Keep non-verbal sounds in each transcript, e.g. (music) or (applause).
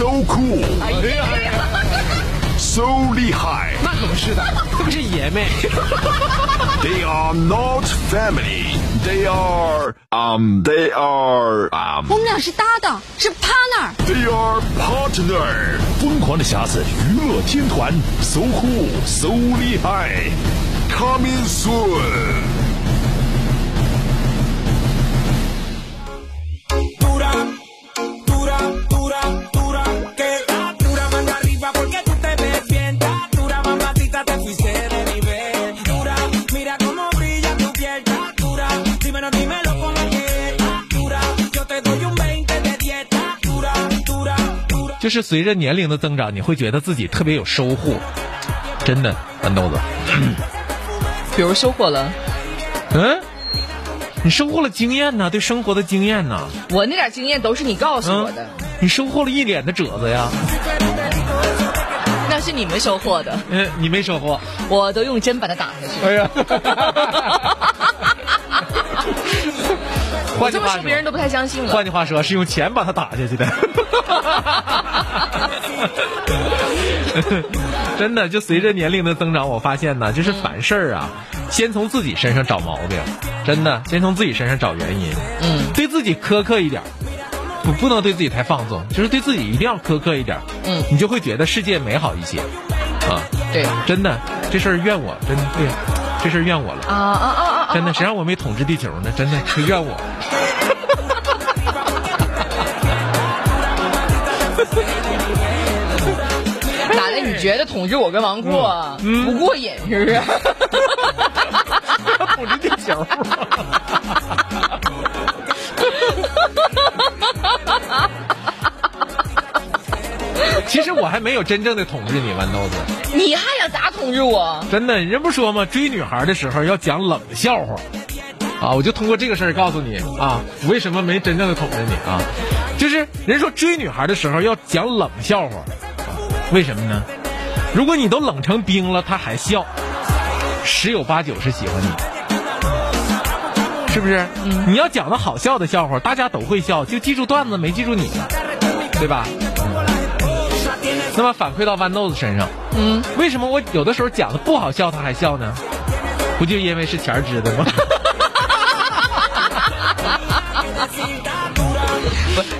So cool, (laughs) so 厉害。那可不是的，这不是爷们。 They (laughs) are not family. They are um. They are um. 我们俩是搭档，是 partner。 They are partner。疯狂的匣子娱乐天团，so cool, so 厉害，coming soon。 就是随着年龄的增长，你会觉得自己特别有收获，真的，豌豆子。比如收获了，嗯，你收获了经验呢，对生活的经验呢。我那点经验都是你告诉嗯我的，，你收获了一脸的褶子呀。那是你们收获的，嗯，你没收获。我都用针把它打下去。哎呀，(laughs) 换句话说别人都不太相信了。换句话说，是用钱把他打下去的。(laughs) 真的，就随着年龄的增长，我发现呢，就是凡事儿啊，先从自己身上找毛病，真的，先从自己身上找原因。嗯，对自己苛刻一点儿，不不能对自己太放纵，就是对自己一定要苛刻一点儿。嗯你就会觉得世界美好一些。啊，对真的，这事儿怨我，真的对，这事儿怨我了。啊啊啊啊啊！真的，谁让我没统治地球呢？真的是怨我。(laughs) 咋的？你觉得统治我跟王阔嗯不过瘾是不是？(laughs) 统治地球。其实我还没有真正的统治你，豌豆子。你还想咋统治我？真的，人不说吗？追女孩的时候要讲冷笑话，啊，我就通过这个事儿告诉你啊，为什么没真正的统治你啊？就是人说追女孩的时候要讲冷笑话，为什么呢？如果你都冷成冰了，她还笑，十有八九是喜欢你，是不是？你要讲的好笑的笑话，大家都会笑，就记住段子，没记住你了，对吧？那么反馈到豌豆子身上，嗯，为什么我有的时候讲的不好笑，他还笑呢？不就因为是钱儿支的吗？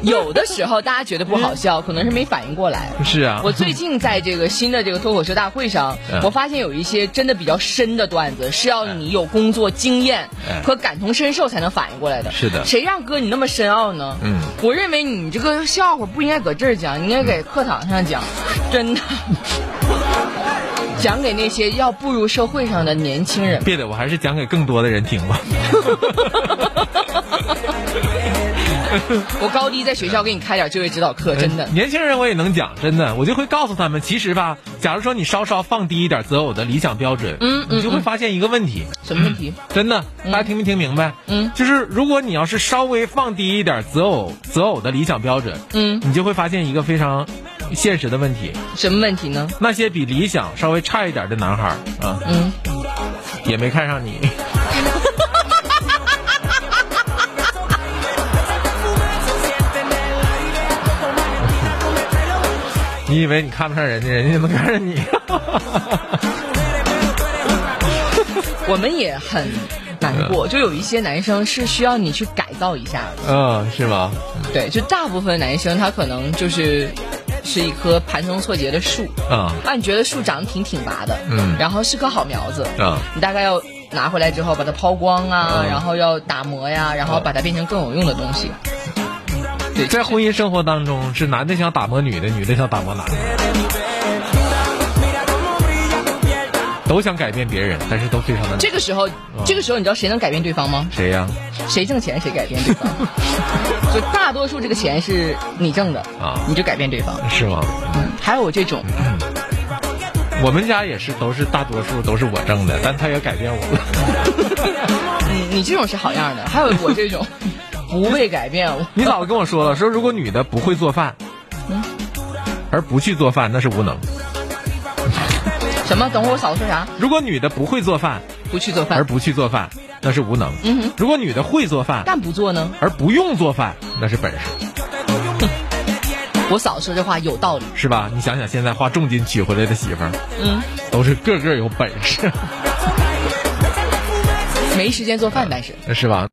(laughs) 有的时候大家觉得不好笑，可能是没反应过来。是啊，我最近在这个新的这个脱口秀大会上嗯，我发现有一些真的比较深的段子，是要你有工作经验嗯和感同身受才能反应过来的。是的谁让哥你那么深奥呢？嗯，我认为你这个笑话不应该搁这儿讲，你应该给课堂上讲，真的。讲给那些要步入社会上的年轻人。别的，我还是讲给更多的人听吧。(laughs) (laughs) 我高低在学校给你开点就业指导课，真的。年轻人我也能讲，真的，我就会告诉他们，其实吧，假如说你稍稍放低一点择偶的理想标准，嗯嗯你就会发现一个问题，什么问题？(laughs) 真的，大家听没听明白？嗯就是如果你要是稍微放低一点择偶择偶的理想标准，嗯，你就会发现一个非常现实的问题，什么问题呢？那些比理想稍微差一点的男孩啊，嗯，也没看上你。(laughs) 你以为你看不上人家，人家就能看上你？(laughs) 我们也很难过，就有一些男生是需要你去改造一下的。嗯，是吗？对，就大部分男生他可能就是是一棵盘根错节的树啊啊，你觉得树长得挺挺拔的，嗯然后是棵好苗子啊，你大概要拿回来之后把它抛光啊，嗯然后要打磨呀，然后把它变成更有用的东西。对，在婚姻生活当中，是男的想打磨女的，女的想打磨男的，都想改变别人，但是都非常的难这个时候，这个时候你知道谁能改变对方吗？谁呀？谁挣钱谁改变对方，(laughs) 就大多数这个钱是你挣的啊你就改变对方。是吗？嗯，还有这种，我们家也是，都是大多数都是我挣的，但他也改变我了。(laughs) 嗯，你这种是好样的，还有我这种 (laughs) 不被改变，你姥姥跟我说了，说如果女的不会做饭，而不去做饭，那是无能；什么？等会儿我嫂子说啥？如果女的不会做饭不去做饭，而不去做饭，那是无能；嗯哼，如果女的会做饭但不做呢？而不用做饭，那是本事，我嫂子说这话有道理。是吧？你想想，现在花重金娶回来的媳妇儿，嗯，都是个个有本事，没时间做饭，但是。(laughs) 是吧？